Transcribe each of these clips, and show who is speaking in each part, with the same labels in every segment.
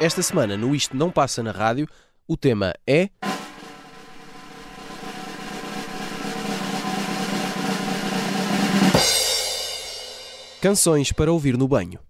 Speaker 1: Esta semana, no Isto Não Passa na Rádio, o tema é. Canções para ouvir no banho.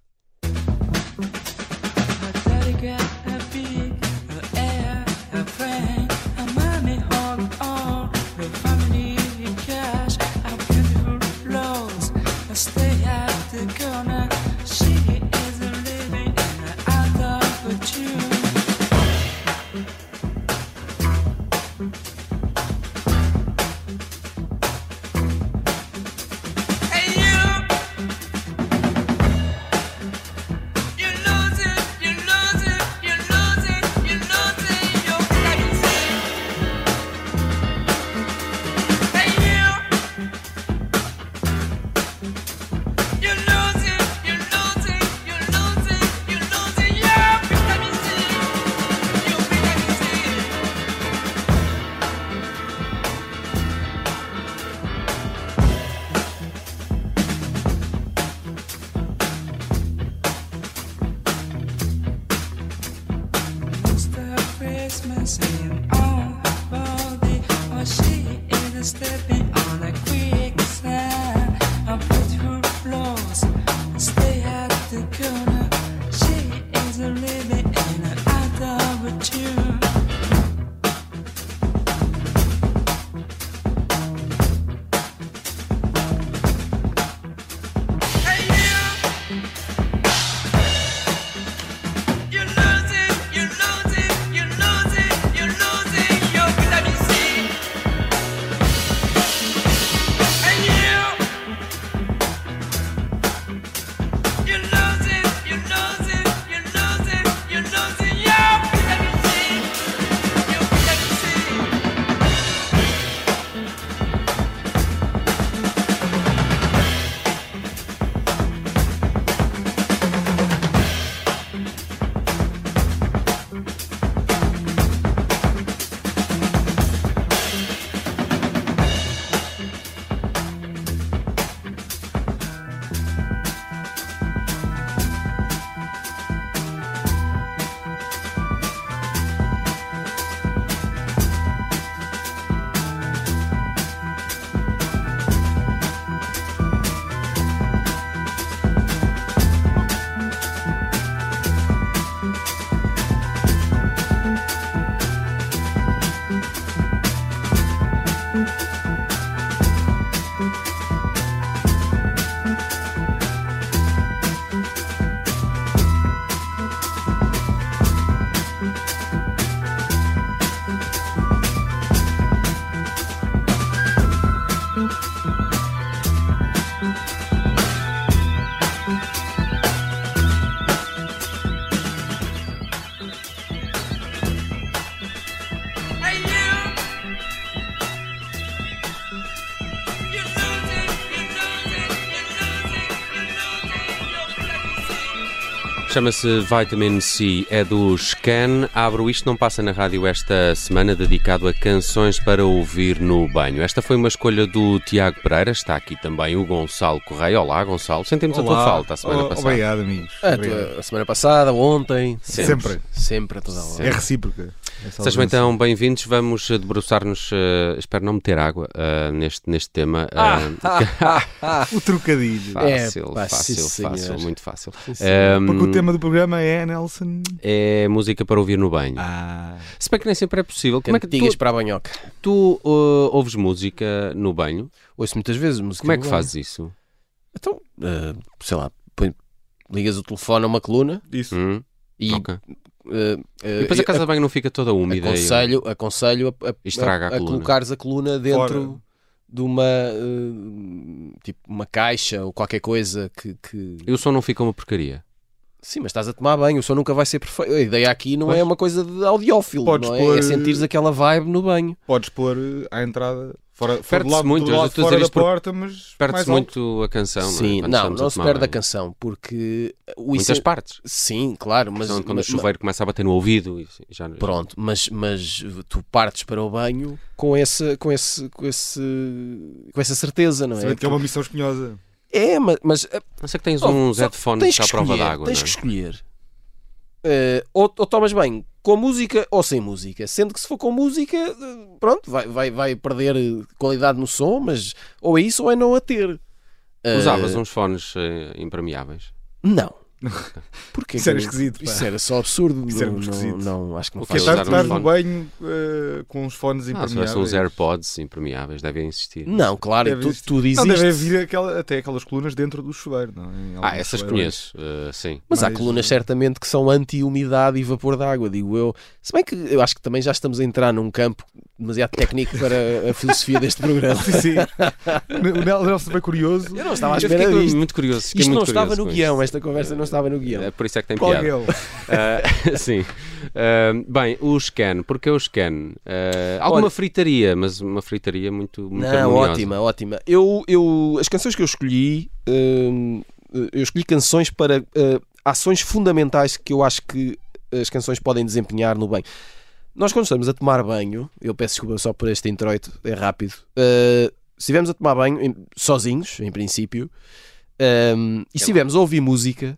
Speaker 2: Chama-se Vitamin C, é do Scan. Abro isto, não passa na rádio esta semana, dedicado a canções para ouvir no banho. Esta foi uma escolha do Tiago Pereira, está aqui também o Gonçalo Correia. Olá, Gonçalo, sentimos a tua
Speaker 3: Olá.
Speaker 2: falta a semana
Speaker 3: O-
Speaker 2: passada.
Speaker 3: Obrigado, amigos.
Speaker 1: A, tua- a semana passada, ontem.
Speaker 3: Sempre.
Speaker 1: Sempre, a toda hora.
Speaker 3: É recíproca. Essa
Speaker 2: Sejam então bem-vindos. Vamos debruçar-nos, eh, espero não meter água eh, neste, neste tema. eh,
Speaker 3: O trocadilho.
Speaker 2: fácil,
Speaker 1: É,
Speaker 2: fácil,
Speaker 1: sim,
Speaker 2: fácil,
Speaker 1: senhor.
Speaker 2: muito fácil.
Speaker 1: sim.
Speaker 2: Ehm,
Speaker 3: Porque o tema do programa é Nelson.
Speaker 2: É música para ouvir no banho.
Speaker 3: Ah,
Speaker 2: Se bem que nem sempre é possível. Como é que tu,
Speaker 1: para a banhoca.
Speaker 2: tu uh, ouves música no banho?
Speaker 1: Ouço muitas vezes música.
Speaker 2: Como é que
Speaker 1: banho.
Speaker 2: fazes isso?
Speaker 1: Então, sei lá, põe- ligas o telefone a uma coluna
Speaker 3: isso.
Speaker 2: Hum?
Speaker 1: e.
Speaker 2: Ok.
Speaker 1: Eh, eh,
Speaker 2: E depois a casa de banho não fica toda úmida.
Speaker 1: aconselho, aconselho a, a,
Speaker 2: Estraga a
Speaker 1: a, a
Speaker 2: coluna.
Speaker 1: colocares a coluna dentro
Speaker 3: Fora.
Speaker 1: de uma eh, tipo uma caixa ou qualquer coisa que, que-
Speaker 2: E o som não fica uma porcaria.
Speaker 1: sim, mas estás a tomar banho, o som nunca vai ser perfeito. A ideia aqui não
Speaker 3: Pois.
Speaker 1: é uma coisa de audiófilo,
Speaker 3: Podes
Speaker 1: não é?
Speaker 3: pôr-
Speaker 1: é sentires aquela vibe no banho.
Speaker 3: Podes pôr eh, à entrada Fora, fora
Speaker 2: Perde-se
Speaker 3: do lado,
Speaker 2: muito,
Speaker 3: do lado fora da porta, mas
Speaker 2: Perde-se muito a canção, não é?
Speaker 1: Sim, não,
Speaker 2: estamos a
Speaker 1: não se perde a
Speaker 2: banho.
Speaker 1: canção, porque o
Speaker 2: Muitas
Speaker 1: essen-
Speaker 2: partes.
Speaker 1: Sim, claro, mas,
Speaker 2: Mas, quando
Speaker 1: mas-
Speaker 2: o chuveiro começa a bater no ouvido e já
Speaker 1: Pronto, mas, mas tu partes para o banho com essa, com esse, com esse, com essa certeza, não é?
Speaker 3: Que é uma missão espinhosa.
Speaker 1: É, mas, mas uh,
Speaker 2: Não sei que tens
Speaker 1: Oh,
Speaker 2: uns headphones
Speaker 1: tens que
Speaker 2: à prova d'água,
Speaker 1: tens
Speaker 2: não
Speaker 1: que
Speaker 2: é?
Speaker 1: escolher. Uh, ou, ou tomas bem com música ou sem música. Sendo que se for com música, uh, pronto, vai, vai, vai perder uh, qualidade no som, mas ou é isso ou é não a ter. Uh,
Speaker 2: Usavas uns fones eh, impermeáveis.
Speaker 1: Não. Porquê
Speaker 3: Isso
Speaker 1: que
Speaker 3: era esquisito, pá.
Speaker 1: Isso era só absurdo.
Speaker 3: Isso era
Speaker 1: não,
Speaker 3: muito
Speaker 1: não,
Speaker 3: esquisito.
Speaker 1: não, acho que não
Speaker 2: O que
Speaker 1: faz
Speaker 2: é
Speaker 3: Estar, no banho eh, com os fones
Speaker 2: Ah,
Speaker 3: impermeáveis.
Speaker 2: tivesse uns AirPods impermeáveis, devem existir.
Speaker 1: Não, claro,
Speaker 3: Deve
Speaker 1: tu,
Speaker 3: existir.
Speaker 1: tudo existe.
Speaker 3: Não, deve haver aquela, até aquelas colunas dentro do chuveiro. Não? é? Em
Speaker 2: Ah, essas
Speaker 3: chuveiros.
Speaker 2: conheço, eh, sim.
Speaker 1: Mas há colunas certamente que são anti-umidade e vapor de água, digo eu. Se bem que eu acho que também já estamos a entrar num campo demasiado técnico para a filosofia deste programa.
Speaker 3: Sim, sim. O Nelson foi curioso.
Speaker 1: Eu não estava à
Speaker 2: Eu
Speaker 1: espera
Speaker 2: fiquei
Speaker 1: disto.
Speaker 2: muito curioso. fiquei
Speaker 1: Isto não
Speaker 2: muito
Speaker 1: estava
Speaker 2: curioso
Speaker 1: no guião, esta conversa não estava no guião.
Speaker 2: É por isso é que tem
Speaker 3: Qual
Speaker 2: piada.
Speaker 3: é?
Speaker 2: Ah, sim. Ah, bem, o scan, porque é o scan? Ah, alguma
Speaker 1: Olha-
Speaker 2: fritaria, mas uma fritaria muito, muito
Speaker 1: Não,
Speaker 2: harmoniosa.
Speaker 1: ótima, ótima. Eu, eu, as canções que eu escolhi, hum, eu escolhi canções para uh, ações fundamentais que eu acho que as canções podem desempenhar no bem. Nós, quando estamos a tomar banho, eu peço desculpa só por este introito, é rápido. uh, se estivermos a tomar banho, em- sozinhos, em princípio, um, e se estivermos a ouvir música,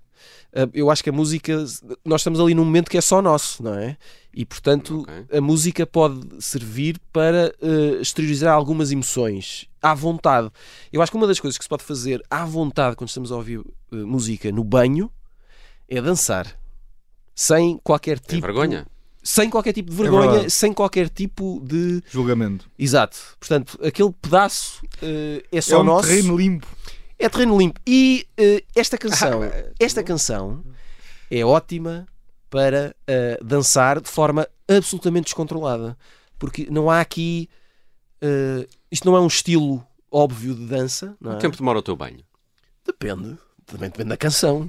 Speaker 1: uh, eu acho que a música, nós estamos ali num momento que é só nosso, não é? E portanto,
Speaker 2: Ok.
Speaker 1: a música pode servir para uh, exteriorizar algumas emoções à vontade. Eu acho que uma das coisas que se pode fazer à vontade quando estamos a ouvir uh, música no banho é dançar. Sem qualquer
Speaker 2: Tem
Speaker 1: tipo
Speaker 2: vergonha?
Speaker 1: Sem qualquer tipo de vergonha,
Speaker 3: verdade.
Speaker 1: sem qualquer tipo de.
Speaker 3: Julgamento.
Speaker 1: Exato. Portanto, aquele pedaço uh, é
Speaker 3: É
Speaker 1: só
Speaker 3: um
Speaker 1: nosso.
Speaker 3: terreno limpo.
Speaker 1: É terreno limpo. E uh, esta canção, esta canção é ótima para uh, dançar de forma absolutamente descontrolada. Porque não há aqui. uh, isto não é um estilo óbvio de dança. Não é?
Speaker 2: Quanto tempo demora o teu banho?
Speaker 1: Depende. Também depende da canção.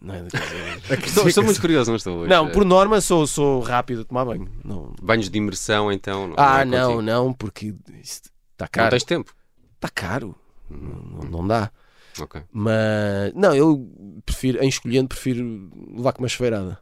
Speaker 1: Não, é? Quer dizer,
Speaker 2: Estou, estou muito curioso, não estou hoje.
Speaker 1: não, por norma sou, sou rápido a tomar banho. Não.
Speaker 2: Banhos de imersão, então. Não,
Speaker 1: Ah,
Speaker 2: é
Speaker 1: não,
Speaker 2: contigo.
Speaker 1: não, porque está
Speaker 2: Não
Speaker 1: caro.
Speaker 2: tens tempo.
Speaker 1: Está caro. Não, não dá.
Speaker 2: Ok.
Speaker 1: Mas não, eu prefiro, em escolhendo, prefiro levar com uma chuveirada.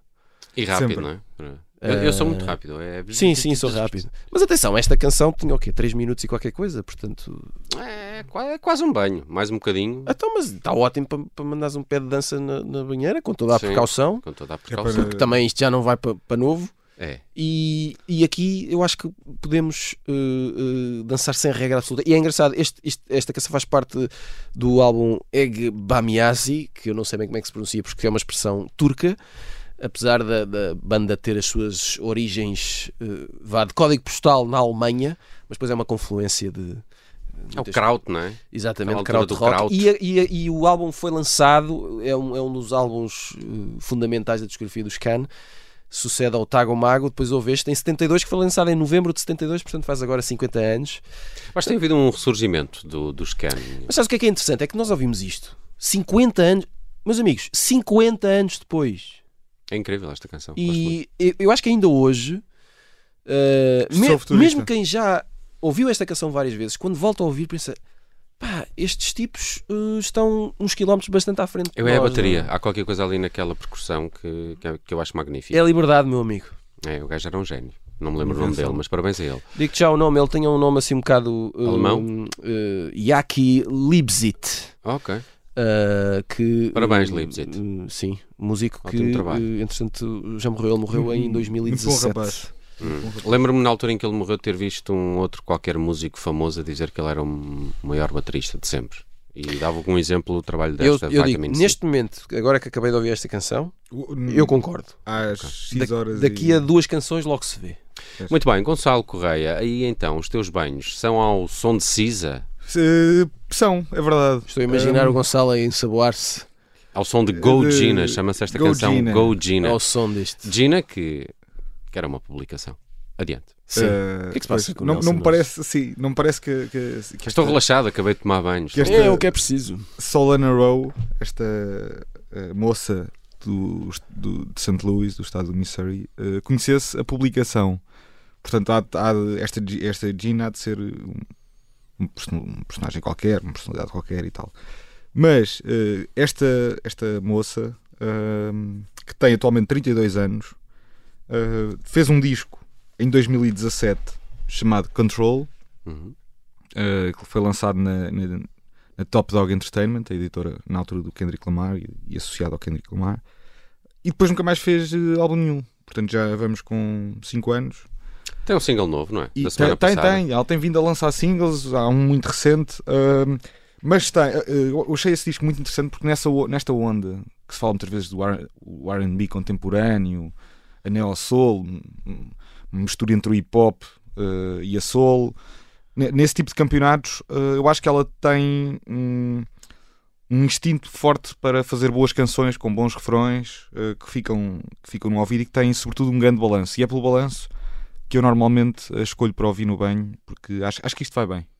Speaker 2: E rápido,
Speaker 3: Sempre.
Speaker 2: não é? Eu, eu sou muito rápido. É...
Speaker 1: Sim, sim, sou rápido. Mas atenção, esta canção tinha o quê? 3 minutos e qualquer coisa, portanto.
Speaker 2: É, é quase um banho. Mais um bocadinho.
Speaker 1: Então, mas está ótimo para, para mandares um pé de dança na, na banheira, com toda a
Speaker 2: Sim.
Speaker 1: precaução.
Speaker 2: Com toda a
Speaker 3: é
Speaker 2: precaução.
Speaker 3: para-
Speaker 1: Também isto já não vai para, para novo.
Speaker 2: É.
Speaker 1: E, e aqui eu acho que podemos uh, uh, dançar sem regra absoluta. E é engraçado, este, este- esta canção faz parte do álbum Eg Bamiasi, que eu não sei bem como é que se pronuncia porque é uma expressão turca, apesar da, da banda ter as suas origens uh, vá, de código postal na Alemanha, mas depois é uma confluência de.
Speaker 2: É o kraut, não é?
Speaker 1: Exatamente,
Speaker 2: altura
Speaker 1: Krautrock.
Speaker 2: do
Speaker 1: E, e, e o álbum foi lançado, é um, é um dos álbuns uh, fundamentais da discografia dos Can. Sucede ao Tago Mago, depois houve este em 72, que foi lançado em novembro de 72, portanto faz agora 50 anos.
Speaker 2: Mas tem havido um ressurgimento do, do scan.
Speaker 1: Mas sabes o que é que é interessante? É que nós ouvimos isto 50 anos, meus amigos, 50 anos depois.
Speaker 2: É incrível esta canção.
Speaker 1: E eu, acho que ainda hoje, uh, me- mesmo quem já ouviu esta canção várias vezes, quando volta a ouvir, pensa: pá, estes tipos uh, estão uns quilómetros bastante à frente.
Speaker 2: Eu é a
Speaker 1: nós,
Speaker 2: bateria.
Speaker 1: não é?
Speaker 2: Há qualquer coisa ali naquela percussão que, que, é- que eu acho magnífica.
Speaker 1: É a liberdade, meu amigo.
Speaker 2: É, o gajo era um gênio. Não me lembro o nome dele, mas parabéns a ele.
Speaker 1: Digo-te já o nome, ele tinha um nome assim um bocado. uh,
Speaker 2: Alemão?
Speaker 1: uh, Yaki Libzit.
Speaker 2: Ok.
Speaker 1: Uh, que,
Speaker 2: Parabéns,
Speaker 1: uh,
Speaker 2: Libzit.
Speaker 1: uh, sim, músico
Speaker 2: Ótimo
Speaker 1: que,
Speaker 2: trabalho.
Speaker 1: uh, entretanto, já morreu. Ele morreu em
Speaker 3: Muito bom
Speaker 1: 2017.
Speaker 3: rapaz.
Speaker 2: Hum. Lembro-me na altura em que ele morreu ter visto um outro qualquer músico famoso a dizer que ele era o maior baterista de sempre. E dava algum exemplo do trabalho
Speaker 1: Eu,
Speaker 2: desta
Speaker 1: eu digo,
Speaker 2: Vitamin C.
Speaker 1: neste momento, agora que acabei de ouvir esta canção, eu concordo.
Speaker 3: Às X horas.
Speaker 1: Daqui
Speaker 3: e...
Speaker 1: a duas canções logo se vê.
Speaker 2: Muito bem, Gonçalo Correia, aí então, os teus banhos são ao som de Cisa?
Speaker 3: São, é verdade.
Speaker 1: Estou a imaginar
Speaker 3: Um,
Speaker 1: o Gonçalo a ensaboar-se
Speaker 2: Ao som de Go
Speaker 3: De-
Speaker 2: Gina, chama-se esta
Speaker 3: Go
Speaker 2: canção
Speaker 3: Gina.
Speaker 2: Go Gina.
Speaker 1: ao som deste.
Speaker 2: Gina, que, que era uma publicação. Adiante.
Speaker 1: Sim.
Speaker 3: eh,
Speaker 1: O que é que se passa
Speaker 3: pois,
Speaker 1: com
Speaker 3: não,
Speaker 1: Nelson
Speaker 3: não me parece assim, não me parece que, que, que
Speaker 2: Estou
Speaker 3: esta
Speaker 2: relaxado, acabei de tomar banhos.
Speaker 3: Que este-
Speaker 1: É o que é preciso.
Speaker 3: Solana Rowe, esta eh, moça do, do- de St. Louis, do estado do Missouri, eh, conhecesse a publicação. Portanto, há, há esta, esta Gina há de ser um-
Speaker 4: person- personagem qualquer, uma personalidade qualquer e tal. Mas eh, esta, esta moça, ahm, que tem atualmente 32 anos, eh, fez um disco em 2017 chamado Control,
Speaker 2: Uhum.
Speaker 4: eh, que foi lançado na, na- na Top Dog Entertainment, a editora na altura do Kendrick Lamar e, e associado ao Kendrick Lamar, e depois nunca mais fez álbum nenhum. Portanto, já vamos com 5 anos.
Speaker 2: Tem um single novo, não é?
Speaker 4: E
Speaker 2: da
Speaker 4: tem, tem, tem. Ela tem vindo a lançar singles, há um muito recente. ahm, mas tem, eh, eu achei esse disco muito interessante porque nessa, nesta onda que se fala muitas vezes do RB contemporâneo, a neo soul, uma mistura entre o hip hop eh, e a soul, ne- nesse tipo de campeonatos, eu acho que ela tem um, um instinto forte para fazer boas canções com bons refrões que, ficam, que ficam no ouvido e que têm, sobretudo, um grande balanço. E é pelo balanço que eu normalmente eh, escolho para ouvir no banho, porque acho, acho que isto vai bem.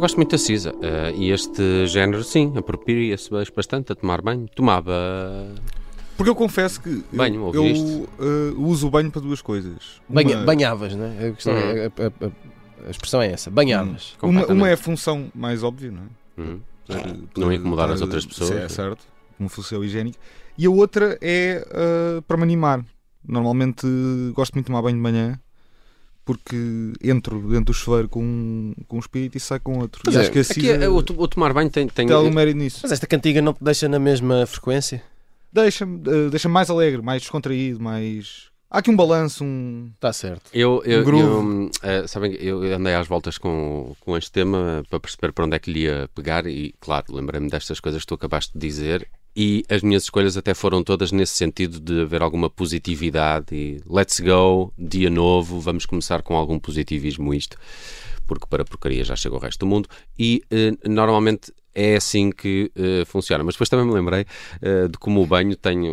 Speaker 2: Eu gosto muito da Cisa ah, e este género, sim, apropria-se bastante a tomar banho. Tomava.
Speaker 4: Porque eu confesso que eu-
Speaker 2: Banho,
Speaker 4: eu,
Speaker 2: ouviste?
Speaker 4: eh, uso o banho para duas coisas.
Speaker 1: Banha-
Speaker 4: Uma-
Speaker 1: Banhavas, né? A, questão é- a- a- a- a expressão é essa, banhavas.
Speaker 4: Uma, uma
Speaker 2: completamente.
Speaker 4: é a função mais óbvia, não é?
Speaker 2: Uhum.
Speaker 4: Poder-
Speaker 2: Não
Speaker 4: poder
Speaker 2: incomodar as
Speaker 4: estar-
Speaker 2: outras pessoas.
Speaker 4: É certo, uma função higiênica. E a outra é eh, para me animar. Normalmente gosto muito de tomar banho de manhã porque entro dentro do chuveiro com um, com um espírito e saio com outro.
Speaker 1: Pois
Speaker 4: e
Speaker 1: é,
Speaker 4: acho que a
Speaker 2: Aqui,
Speaker 4: Cisa
Speaker 2: é, o, o tomar banho tem. tem
Speaker 4: tem algum mérito nisso.
Speaker 1: Mas esta cantiga não te deixa na mesma frequência?
Speaker 4: Deixa-me eh, deixa mais alegre, mais descontraído, mais. Há aqui um balanço, um.
Speaker 1: Está certo.
Speaker 2: Eu, eu,
Speaker 4: Um
Speaker 2: eu, eh, sabem, eu andei às voltas com, com este tema para perceber para onde é que lhe ia pegar e, claro, lembrei-me destas coisas que tu acabaste de dizer e as minhas escolhas até foram todas nesse sentido de haver alguma positividade e let's go, dia novo, vamos começar com algum positivismo isto, porque para porcaria já chega o resto do mundo e eh, normalmente é assim que eh, funciona. Mas depois também me lembrei eh, de como o banho tem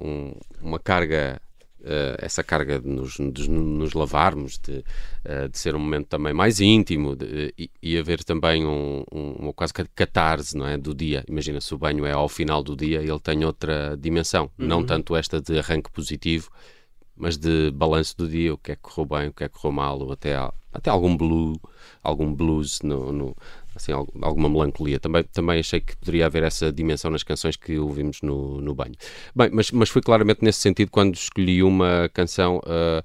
Speaker 2: um- uma carga eh, essa carga de nos, de nos lavarmos, de, eh, de ser um momento também mais íntimo de- e, e haver também um, um, uma quase catarse não é, do dia. Imagina se o banho é ao final do dia, ele tem outra dimensão, não tanto esta de arranque positivo, mas de balanço do dia, o que é que correu bem, o que é que correu mal, ou até, até algum blue, algum blues no, no- assim, al- alguma melancolia. Também, também achei que poderia haver essa dimensão nas canções que ouvimos no, no banho. Bem, mas, mas foi claramente nesse sentido quando escolhi uma canção. ah,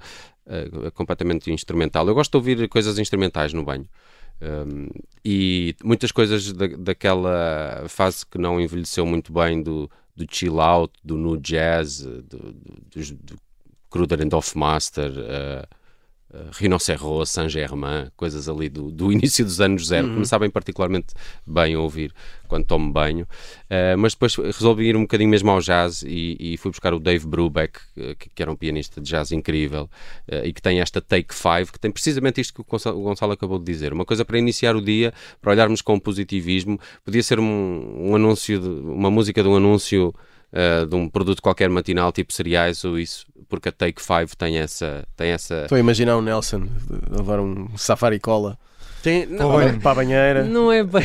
Speaker 2: uh, completamente instrumental. Eu gosto de ouvir coisas instrumentais no banho. Um, e muitas coisas da, daquela fase que não envelheceu muito bem do, do chill out, do nu jazz, do, do, do, do Kruder and Master, uh, uh, Rhinocerro, Saint-Germain, coisas ali do, do início dos anos zero, que me sabem particularmente bem a ouvir quando tomo banho. Uh, mas depois resolvi ir um bocadinho mesmo ao jazz e, e fui buscar o Dave Brubeck, uh, que, que era um pianista de jazz incrível uh, e que tem esta Take Five, que tem precisamente isto que o Gonçalo, o Gonçalo acabou de dizer. Uma coisa para iniciar o dia, para olharmos com positivismo. Podia ser um, um anúncio, de, uma música de um anúncio. Uh, de um produto qualquer matinal tipo cereais ou isso, porque a Take Five tem essa, tem essa
Speaker 1: Estou a imaginar o Nelson a levar um safari cola
Speaker 2: tem, não,
Speaker 3: Olha,
Speaker 1: para a banheira.
Speaker 2: não é bem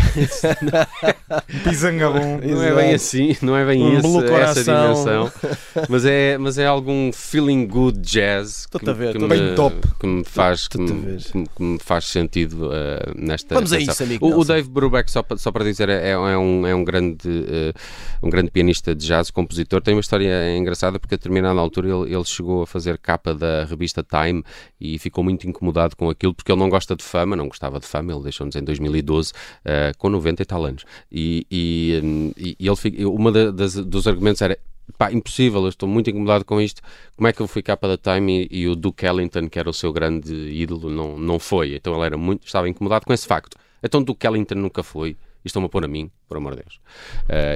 Speaker 3: Pisanga bom.
Speaker 2: Não é bem assim, não é bem
Speaker 1: Um
Speaker 2: esse-
Speaker 1: blue
Speaker 2: essa dimensão, mas é, mas é algum feeling good jazz que,
Speaker 1: ver,
Speaker 2: me,
Speaker 3: a ver. Top.
Speaker 2: que me faz, que me, que faz sentido eh, nesta
Speaker 1: Vamos a isso, amigo
Speaker 2: O, o. Dave Brubeck, só para, só para dizer, é, é um, é um, grande, eh, um grande pianista de jazz, compositor. Tem uma história engraçada porque a determinada altura ele, ele chegou a fazer capa da revista Time e ficou muito incomodado com aquilo porque ele não gosta de fama, não gostava de fama, ele deixou-nos em 2012 eh, com 90 e tal anos. E, e, e- e ele, fi- uma das, dos argumentos era pá, impossível, eu estou muito incomodado com isto. Como é que eu fui capa da Time e, e o Duke Ellington, que era o seu grande ídolo, não, não foi? Então ele era muito, estava incomodado com esse facto. Então Duke Ellington nunca foi. E estão-me a pôr a mim, por amor de Deus.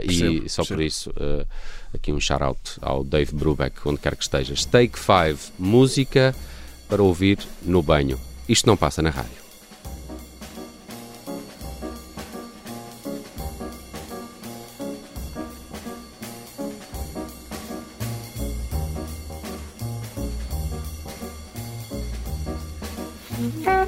Speaker 2: E
Speaker 1: Percebo,
Speaker 2: só por
Speaker 1: percebo.
Speaker 2: isso, eh, aqui um shout-out ao Dave Brubeck, onde quer que estejas. Take 5, música para ouvir no banho. Isto não passa na rádio.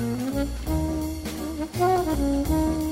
Speaker 2: Thank you.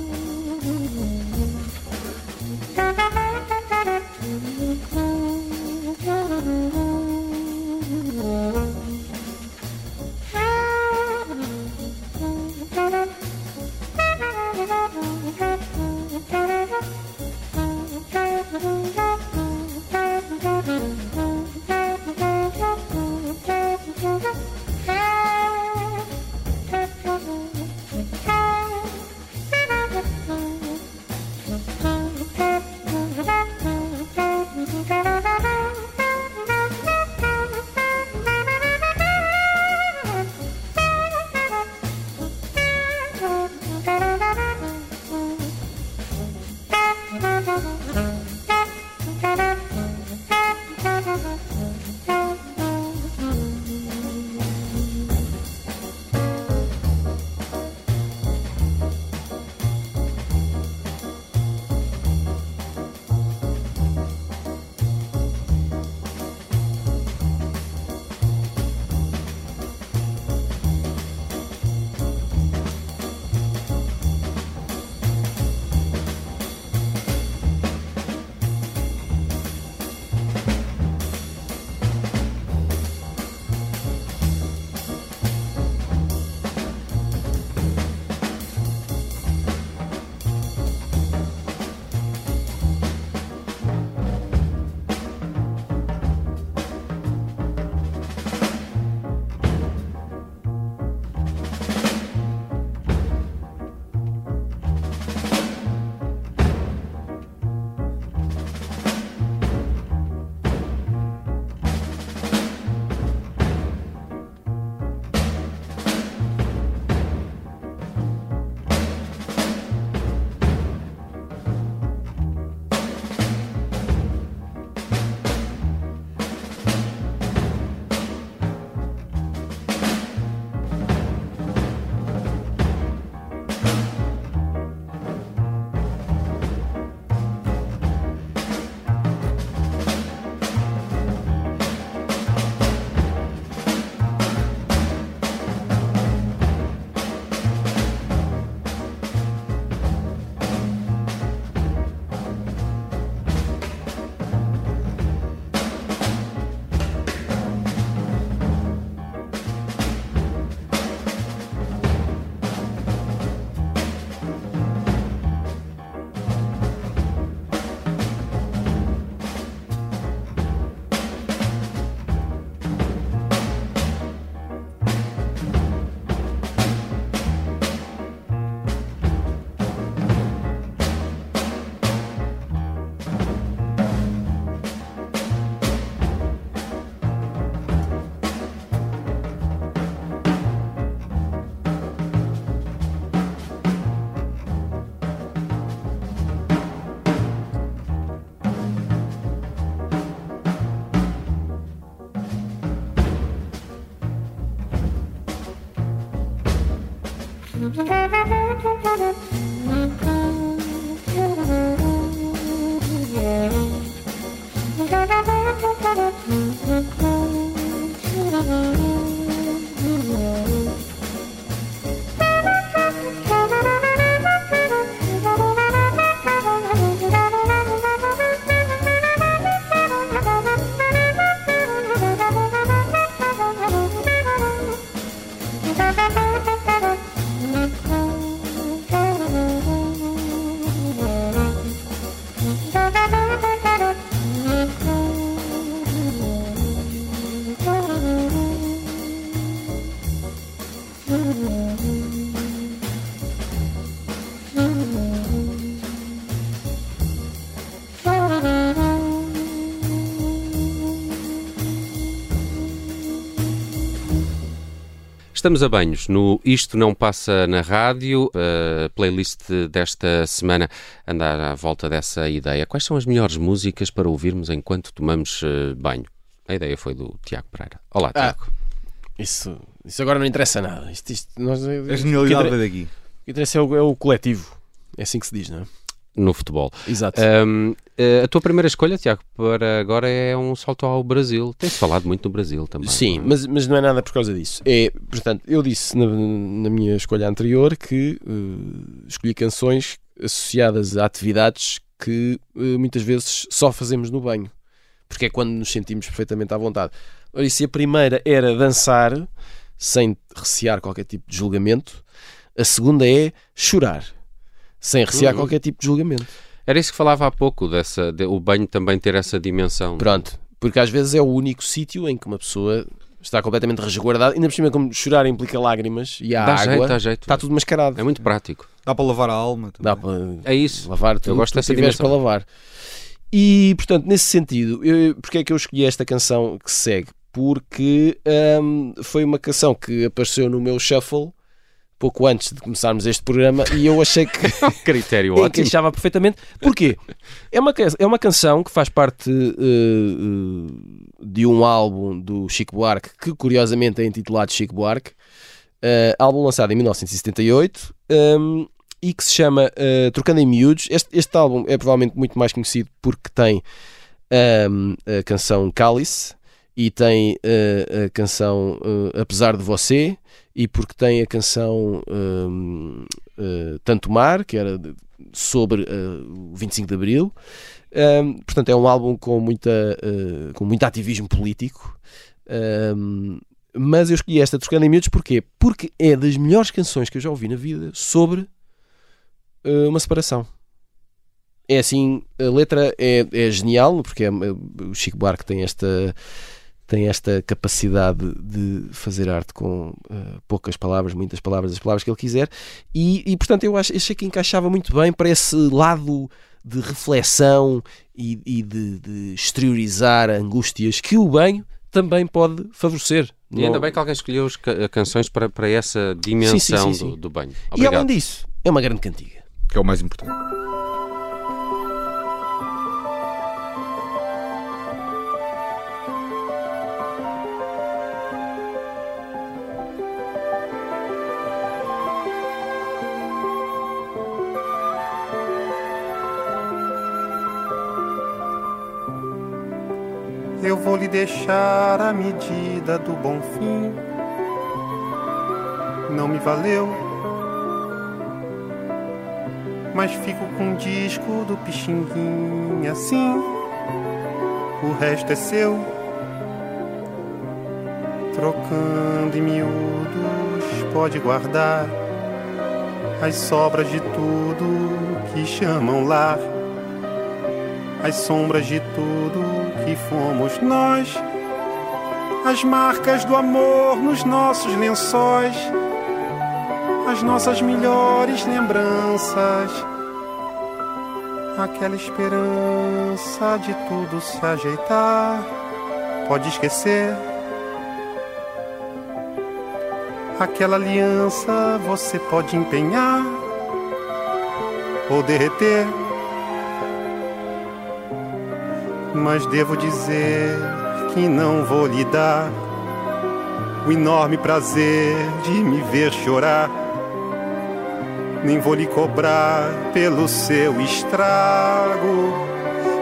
Speaker 2: Thank you. Estamos a banhos no Isto Não Passa na Rádio. A playlist desta semana anda à volta dessa ideia. Quais são as melhores músicas para ouvirmos enquanto tomamos eh, banho? A ideia foi do Tiago Pereira. Olá,
Speaker 1: Ah,
Speaker 2: Tiago.
Speaker 1: Isso, isso agora não interessa nada. Isto, isto, nós,
Speaker 3: A genialidade
Speaker 1: o que
Speaker 3: daqui.
Speaker 1: interessa é o, é o coletivo. É assim que se diz, não é?
Speaker 2: No futebol.
Speaker 1: Exato.
Speaker 2: Ahm, eh, a tua primeira escolha, Tiago, para agora é um salto ao Brasil. Tem-se falado muito do Brasil também.
Speaker 1: Sim,
Speaker 2: é?
Speaker 1: mas, mas não é nada por causa disso. É, portanto, eu disse na, na minha escolha anterior que eh, escolhi canções associadas a atividades que eh, muitas vezes só fazemos no banho, porque é quando nos sentimos perfeitamente à vontade. Ora, e se a primeira era dançar, sem recear qualquer tipo de julgamento, a segunda é chorar, sem recear
Speaker 2: Uhum.
Speaker 1: qualquer tipo de julgamento.
Speaker 2: Era isso que falava há pouco, dessa, de- o banho também ter essa dimensão.
Speaker 1: Pronto, porque às vezes é o único sítio em que uma pessoa está completamente resguardada, ainda por cima, como chorar implica lágrimas e a
Speaker 2: Dá
Speaker 1: água,
Speaker 2: jeito, dá jeito.
Speaker 1: está tudo mascarado.
Speaker 2: É muito prático.
Speaker 3: Dá para lavar a alma. também.
Speaker 1: Dá para
Speaker 2: É isso.
Speaker 1: lavar tudo
Speaker 2: gosto
Speaker 1: que tu
Speaker 2: dessa dimensão.
Speaker 1: para lavar. E, portanto, nesse sentido, eu, porque é que eu escolhi esta canção que segue? Porque hum, foi uma canção que apareceu no meu shuffle pouco antes de começarmos este programa e eu achei que
Speaker 2: Critério ótimo.
Speaker 1: encaixava perfeitamente. Porquê? É uma, é uma canção que faz parte eh, de um álbum do Chico Buarque, que curiosamente é intitulado Chico Buarque, eh, álbum lançado em 1978 um, e que se chama eh, Trocando em Miúdos. Este, este álbum é provavelmente muito mais conhecido porque tem um, a canção Cálice e tem eh, a canção eh, Apesar de Você e porque tem a canção eh, Tanto Mar, que era de- sobre o 25 de Abril. Um, portanto, é um álbum com, muita, com muito ativismo político. Um, mas eu escolhi esta Trocando em Miúdos porquê? Porque é das melhores canções que eu já ouvi na vida sobre uma separação. É assim, a letra é, é genial, porque é- o Chico Buarque tem esta, tem esta capacidade de fazer arte com eh, poucas palavras, muitas palavras, as palavras que ele quiser, e, e, portanto eu acho, achei que encaixava muito bem para esse lado de reflexão e, e de, de exteriorizar angústias que o banho também pode favorecer.
Speaker 2: E ainda bem que alguém escolheu as ca- canções para, para essa dimensão
Speaker 1: Sim, sim, sim,
Speaker 2: do-
Speaker 1: sim.
Speaker 2: Do, banho.
Speaker 1: E
Speaker 2: Obrigado.
Speaker 1: além disso, é uma grande cantiga.
Speaker 3: Que é o mais importante.
Speaker 5: Deixar a medida do bom fim. Não me valeu, mas fico com o disco do Pixinguinha assim. O resto é seu, trocando em miúdos, pode guardar as sobras de tudo que chamam lar as sombras de tudo que fomos nós, as marcas do amor nos nossos lençóis, as nossas melhores lembranças, aquela esperança de tudo se ajeitar. Pode esquecer. Aquela aliança você pode empenhar ou derreter mas devo dizer que não vou lhe dar o enorme prazer de me ver chorar. nem vou lhe cobrar pelo seu estrago.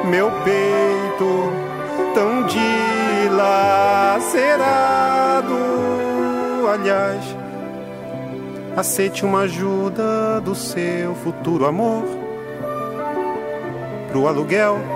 Speaker 5: Meu peito tão dilacerado. Aliás, aceite uma ajuda do seu futuro amor pro aluguel.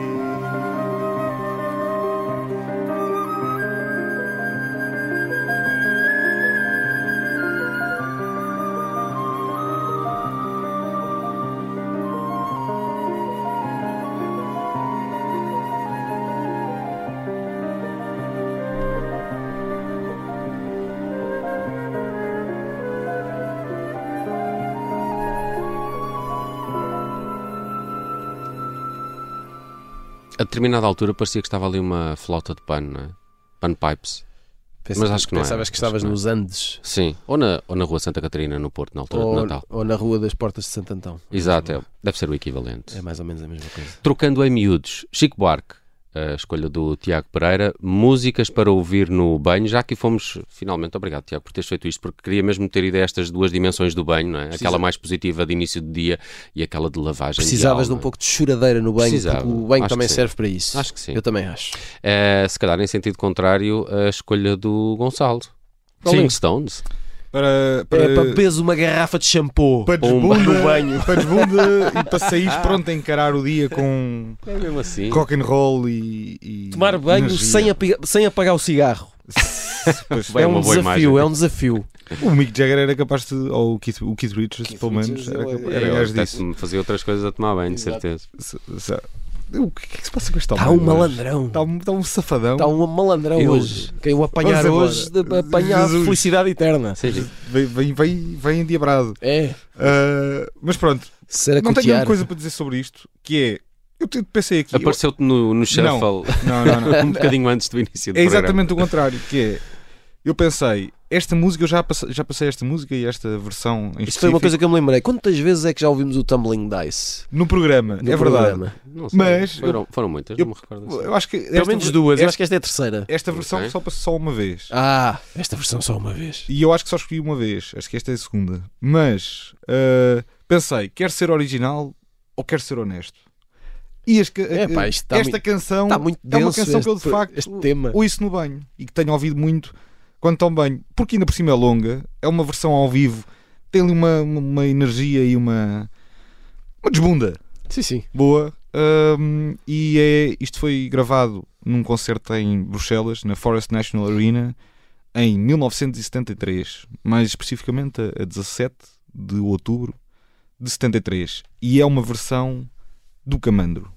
Speaker 2: A determinada altura parecia que estava ali uma flauta de pano, não é? Panpipes. Mas acho que não é.
Speaker 1: Pensavas que
Speaker 2: Acho
Speaker 1: estavas
Speaker 2: que é.
Speaker 1: nos Andes
Speaker 2: Sim. Ou na, ou na rua Santa Catarina, no Porto, na altura de
Speaker 1: ou,
Speaker 2: Natal.
Speaker 1: ou na Rua das Portas de Santo Antão.
Speaker 2: Exato, é- deve ser o equivalente.
Speaker 1: É mais ou menos a mesma coisa.
Speaker 2: Trocando em miúdos, Chico Buarque, a escolha do Tiago Pereira, músicas para ouvir no banho, já que fomos, finalmente, obrigado Tiago por teres feito isto, porque queria mesmo ter ido a estas duas dimensões do banho, não é? aquela mais positiva de início de dia e aquela de lavagem
Speaker 1: Precisavas de um pouco de choradeira no banho,
Speaker 2: Precisava.
Speaker 1: porque o banho
Speaker 2: Acho
Speaker 1: também
Speaker 2: sim.
Speaker 1: serve para isso.
Speaker 2: Acho que sim.
Speaker 1: Eu também acho.
Speaker 2: Eh, se calhar em sentido contrário, a escolha do Gonçalo. Rolling Stones.
Speaker 3: Para, para,
Speaker 1: É para beberes uma garrafa de shampoo.
Speaker 3: para desbunda,
Speaker 1: no banho.
Speaker 3: para desbunda e para sair pronto a encarar o dia com
Speaker 2: É mesmo assim.
Speaker 3: rock and roll e, e
Speaker 1: Tomar banho
Speaker 3: energia.
Speaker 1: sem, api- sem apagar o cigarro. É um desafio,
Speaker 2: imagem.
Speaker 1: é um desafio.
Speaker 3: O Mick Jagger era capaz de. Ou o Keith, o Keith Richards,
Speaker 1: Keith
Speaker 3: pelo menos,
Speaker 1: Richards,
Speaker 3: era,
Speaker 1: eu-
Speaker 3: capaz-
Speaker 2: É,
Speaker 3: era
Speaker 2: eu
Speaker 3: gajo disso.
Speaker 2: fazer outras coisas a tomar banho, de certeza.
Speaker 3: O que é que se passa com este
Speaker 1: Está
Speaker 3: homem
Speaker 1: um
Speaker 3: hoje?
Speaker 1: malandrão.
Speaker 3: Está um, está um safadão.
Speaker 1: Está um malandrão
Speaker 2: Eu-
Speaker 1: hoje. Quem o apanhar hoje, apanhar
Speaker 3: Jesus.
Speaker 1: felicidade eterna.
Speaker 2: Sim.
Speaker 3: Vem, vem, vem, vem endiabrado.
Speaker 1: É.
Speaker 3: Ah, mas pronto,
Speaker 1: Ser a
Speaker 3: não tenho grande coisa para dizer sobre isto, que é. Eu pensei aqui.
Speaker 2: Apareceu-te no, no shuffle
Speaker 3: Não, não, não.
Speaker 2: um bocadinho antes do início do
Speaker 3: É
Speaker 2: programa.
Speaker 3: exatamente o contrário, que é. Eu pensei, esta música, eu já passei, já passei esta música e esta versão em
Speaker 1: Isso foi uma
Speaker 3: específico
Speaker 1: coisa que eu me lembrei. Quantas vezes é que já ouvimos o Tumbling Dice?
Speaker 3: no programa,
Speaker 1: No
Speaker 3: é verdade.
Speaker 1: programa?
Speaker 2: Não sei.
Speaker 3: Mas
Speaker 2: foram, foram muitas,
Speaker 3: eu-
Speaker 2: não me recordo. assim.
Speaker 3: Eu acho que
Speaker 1: Pelo
Speaker 3: esta,
Speaker 1: menos duas. Eu
Speaker 3: esta,
Speaker 1: acho que esta é a terceira.
Speaker 3: esta versão só passou só uma vez.
Speaker 1: Ah, esta versão só uma vez.
Speaker 3: E eu acho que só escolhi uma vez. Acho que esta é a segunda. Mas ah, pensei, quer ser original ou quer ser honesto? E as
Speaker 1: É, pá,
Speaker 3: esta
Speaker 1: muito-
Speaker 3: canção
Speaker 1: Está muito
Speaker 3: é uma
Speaker 1: denso
Speaker 3: canção que eu de
Speaker 1: este-
Speaker 3: facto
Speaker 1: este tema.
Speaker 3: ouço no banho e que tenho ouvido muito quando tomo banho, porque ainda por cima é longa, é uma versão ao vivo, tem ali uma, uma, energia e uma, uma desbunda
Speaker 1: Sim, sim.
Speaker 3: boa. Ahm, e é, isto foi gravado num concerto em Bruxelas, na Forest National Arena, em 1973, mais especificamente a, a 17 de outubro de 73. E é uma versão do Camandro.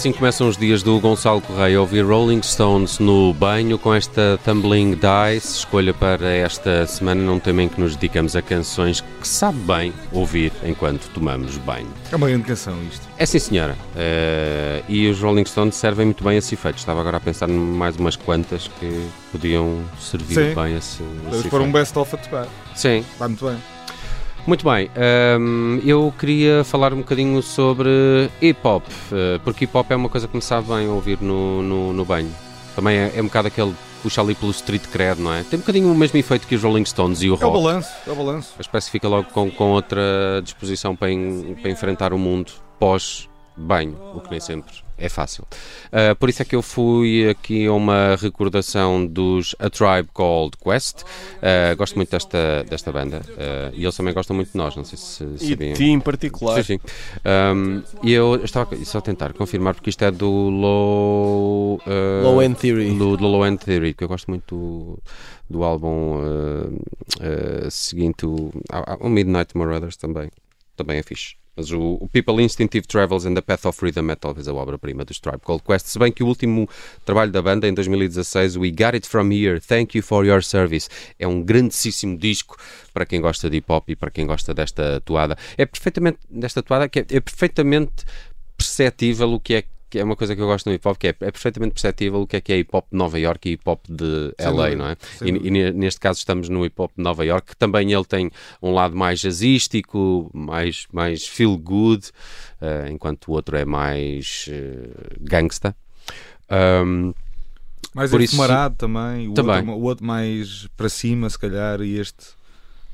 Speaker 2: Assim começam os dias do Gonçalo Correia a ouvir Rolling Stones no banho com esta Tumbling Dice, escolha para esta semana num tema em que nos dedicamos a canções que sabe bem ouvir enquanto tomamos banho.
Speaker 3: É uma grande canção isto.
Speaker 2: É sim senhora, Eh, e os Rolling Stones servem muito bem a esse efeito. Estava agora a pensar em mais umas quantas que podiam servir
Speaker 3: Sim.
Speaker 2: bem a esse, esse
Speaker 3: Eles foram um best-of a tocar.
Speaker 2: Sim,
Speaker 3: Vai muito bem.
Speaker 2: Muito bem, hum, eu queria falar um bocadinho sobre hip hop, eh, porque hip hop é uma coisa que me sabe bem ouvir no, no, no banho. Também é, é um bocado aquele puxa ali pelo street cred, não é? Tem um bocadinho o mesmo efeito que os Rolling Stones e o
Speaker 3: É o
Speaker 2: rock.
Speaker 3: balanço, é o balanço.
Speaker 2: A espécie fica logo com, com outra disposição para, para enfrentar o mundo pós-banho, o que nem sempre é fácil. Ah, por isso é que eu fui aqui a uma recordação dos A Tribe Called Quest. Ah, gosto muito desta, desta banda ah, e eles também gostam muito de nós, não sei se
Speaker 1: E
Speaker 2: sabiam.
Speaker 1: de ti em particular.
Speaker 2: Sim, sim. Um, e eu estava só a tentar confirmar porque isto é do Low, uh,
Speaker 1: Low End Theory.
Speaker 2: do, do Low End Theory, que eu gosto muito do, do álbum uh, uh, seguinte, o, o Midnight Marauders também, também é fixe. Mas o, o People Instinctive Travels and the Path of Freedom é talvez a obra-prima dos Tribe Called Quest, se bem que o último trabalho da banda, em 2016, We Got It From Here, Thank You For Your Service, é um grandíssimo disco para quem gosta de hip-hop e para quem gosta desta toada. É perfeitamente, desta toada, que é, é perfeitamente perceptível o que é que é uma coisa que eu gosto no hip hop, que é, é perfeitamente perceptível o que é que é hip hop de Nova York e hip hop de
Speaker 3: Sem
Speaker 2: LA,
Speaker 3: dúvida,
Speaker 2: não é? E, e ne- neste caso estamos no hip hop de Nova York, que também ele tem um lado mais jazzístico, mais, mais feel good, eh, enquanto o outro é mais eh, gangsta. Um,
Speaker 3: Mais enfumarado também. O,
Speaker 2: Também.
Speaker 3: Outro, o outro mais para cima, se calhar, e este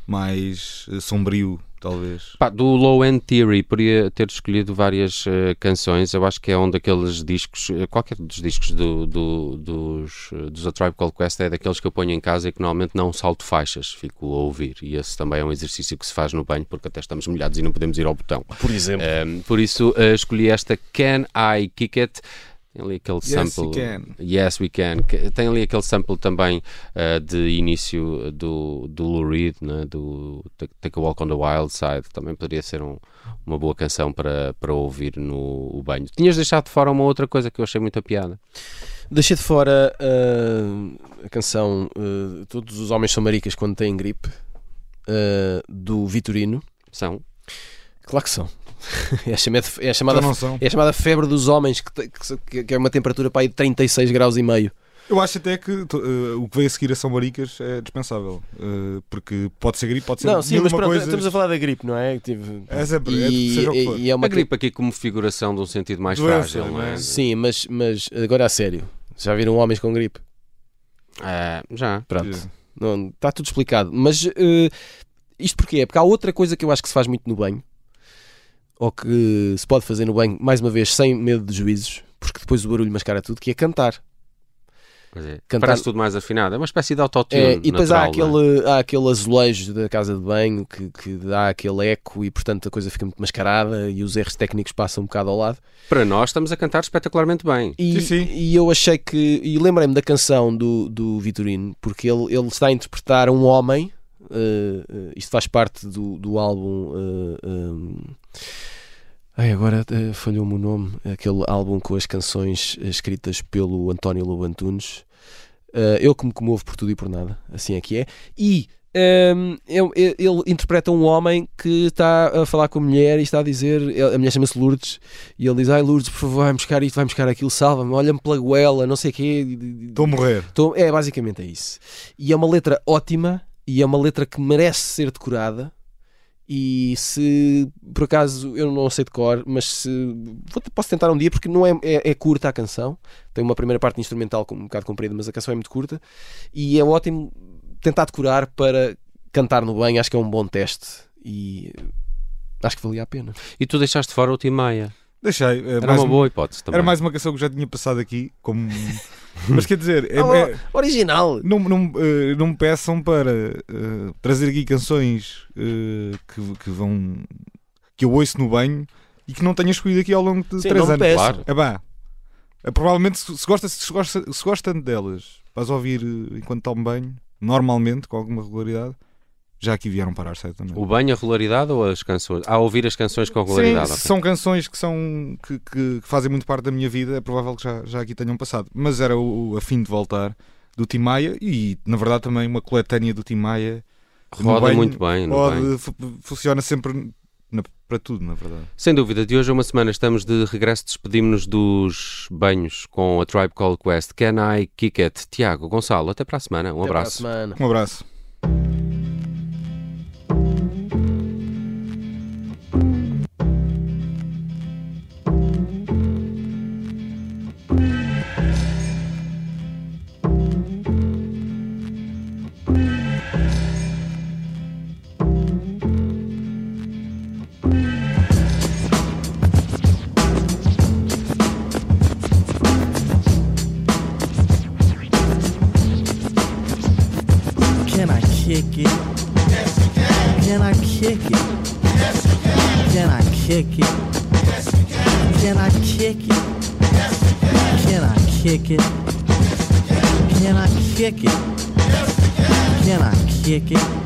Speaker 3: mais eh, sombrio, talvez.
Speaker 2: Pá, do Low End Theory podia ter escolhido várias eh, canções. Eu acho que é um daqueles discos, eh, qualquer dos discos do, do- dos, eh, dos A Tribe Called Quest é daqueles que eu ponho em casa e que normalmente não salto faixas, fico a ouvir. E esse também é um exercício que se faz no banho porque até estamos molhados e não podemos ir ao botão.
Speaker 1: Por exemplo.
Speaker 2: Um, por isso eh, escolhi esta Can I Kick It? Tem ali aquele
Speaker 3: Yes,
Speaker 2: sample. Yes, we can. Tem ali aquele sample também eh, de início do, do Lou Reed, né? do Take a Walk on the Wild Side. Também poderia ser um- uma boa canção para, para ouvir no banho. Tinhas deixado de fora uma outra coisa que eu achei muita piada.
Speaker 1: Deixei de fora ah, a canção ah, Todos os Homens são Maricas quando têm gripe do Vitorino.
Speaker 2: São.
Speaker 1: Claro que são. É a chamada, é a chamada, é a chamada febre dos homens, que, que é uma temperatura para aí de 36 graus e meio.
Speaker 3: Eu acho até que eh, o que veio a seguir a São Maricas é dispensável. eh, porque pode ser gripe, pode ser
Speaker 1: Não, sim, mas pronto,
Speaker 3: coisas.
Speaker 1: estamos a falar da gripe, não é? Tive-
Speaker 3: É sempre, é,
Speaker 1: e,
Speaker 3: seja o que for.
Speaker 1: e- e é uma
Speaker 2: A gripe aqui como figuração de um sentido mais
Speaker 3: Doença,
Speaker 2: frágil, não é?
Speaker 3: é?
Speaker 1: Sim, mas, mas agora a sério. Já viram homens com gripe?
Speaker 2: Ah, já.
Speaker 1: Pronto. Não, está tudo explicado. Mas eh, isto porquê? É porque há outra coisa que eu acho que se faz muito no banho, ou que se pode fazer no banho, mais uma vez, sem medo de juízos, porque depois o barulho mascara tudo, que é cantar.
Speaker 2: Pois é.
Speaker 1: Cantar-
Speaker 2: Parece tudo mais afinado. É uma espécie de autotune
Speaker 1: É, e depois há
Speaker 2: é?
Speaker 1: aquele, há aquele azulejo da casa de banho que, que dá aquele eco e portanto a coisa fica muito mascarada e os erros técnicos passam um bocado ao lado.
Speaker 2: Para nós estamos a cantar espetacularmente bem.
Speaker 1: E,
Speaker 3: Sim, sim.
Speaker 1: e eu achei que. E lembrei-me da canção do, do Vitorino, porque ele, ele está a interpretar um homem. Eh, eh, isto faz parte do, do álbum. eh, um, ai, agora eh, falhou-me o nome. Aquele álbum com as canções eh, escritas pelo António Lobo Antunes. Eh, eu que me comovo por tudo e por nada. Assim é que é. E. ehm, eu- eu- ele interpreta um homem que está a falar com a mulher e está a dizer, a mulher chama-se Lourdes, e ele diz: Ai Lourdes, por favor, vai buscar isto, vai buscar aquilo, salva-me, olha-me pela goela, não sei o quê.
Speaker 3: Estou a morrer.
Speaker 1: Tô- É, basicamente é isso. E é uma letra ótima e é uma letra que merece ser decorada. E se por acaso eu não sei de cor, mas se vou- posso tentar um dia porque não é, é, é curta a canção. Tem uma primeira parte instrumental um bocado comprida, mas a canção é muito curta. E é ótimo tentar decorar para cantar no bem. Acho que é um bom teste e acho que valia a pena.
Speaker 2: E tu deixaste fora o Tim Maia.
Speaker 3: Deixei. eh,
Speaker 2: Era
Speaker 3: mais
Speaker 2: uma
Speaker 3: um-
Speaker 2: boa hipótese também.
Speaker 3: Era mais uma canção que já tinha passado aqui. Como... Mas quer dizer, é-
Speaker 1: Oh,
Speaker 3: é-
Speaker 1: original!
Speaker 3: não, não, eh, não me peçam para eh, trazer aqui canções eh, que, que vão. que eu ouço no banho e que não tenha escolhido aqui ao longo de
Speaker 1: Sim,
Speaker 3: três anos.
Speaker 2: Claro.
Speaker 3: É. É, provavelmente, se, se gosta, se, gosta, se gosta tanto delas, vais ouvir enquanto tomo banho, normalmente, com alguma regularidade, já aqui vieram parar certamente.
Speaker 2: O banho, a regularidade ou as canções? A ouvir as canções com
Speaker 3: Sim,
Speaker 2: regularidade. ok.
Speaker 3: são canções que, são, que, que- que fazem muito parte da minha vida, é provável que já, já aqui tenham passado. Mas era o, o a fim de voltar do Tim Maia e, na verdade, também uma coletânea do Tim Maia. no
Speaker 2: Roda
Speaker 3: banho,
Speaker 2: muito bem. banho.
Speaker 3: fu- funciona sempre na- para tudo, na verdade.
Speaker 2: Sem dúvida, de hoje a uma semana estamos de regresso, despedimos-nos dos banhos com a Tribe Called Quest. Can I Kick It? Tiago, Gonçalo, até para a semana. Um
Speaker 1: Até para a
Speaker 2: abraço.
Speaker 1: semana.
Speaker 3: Um abraço.
Speaker 6: Kick it? Yes, can. Can I kick it? Yes, can. Can I kick it? Yes, can. Can I kick it? Yes, can. Can I kick it? Yes, can. Can I kick it?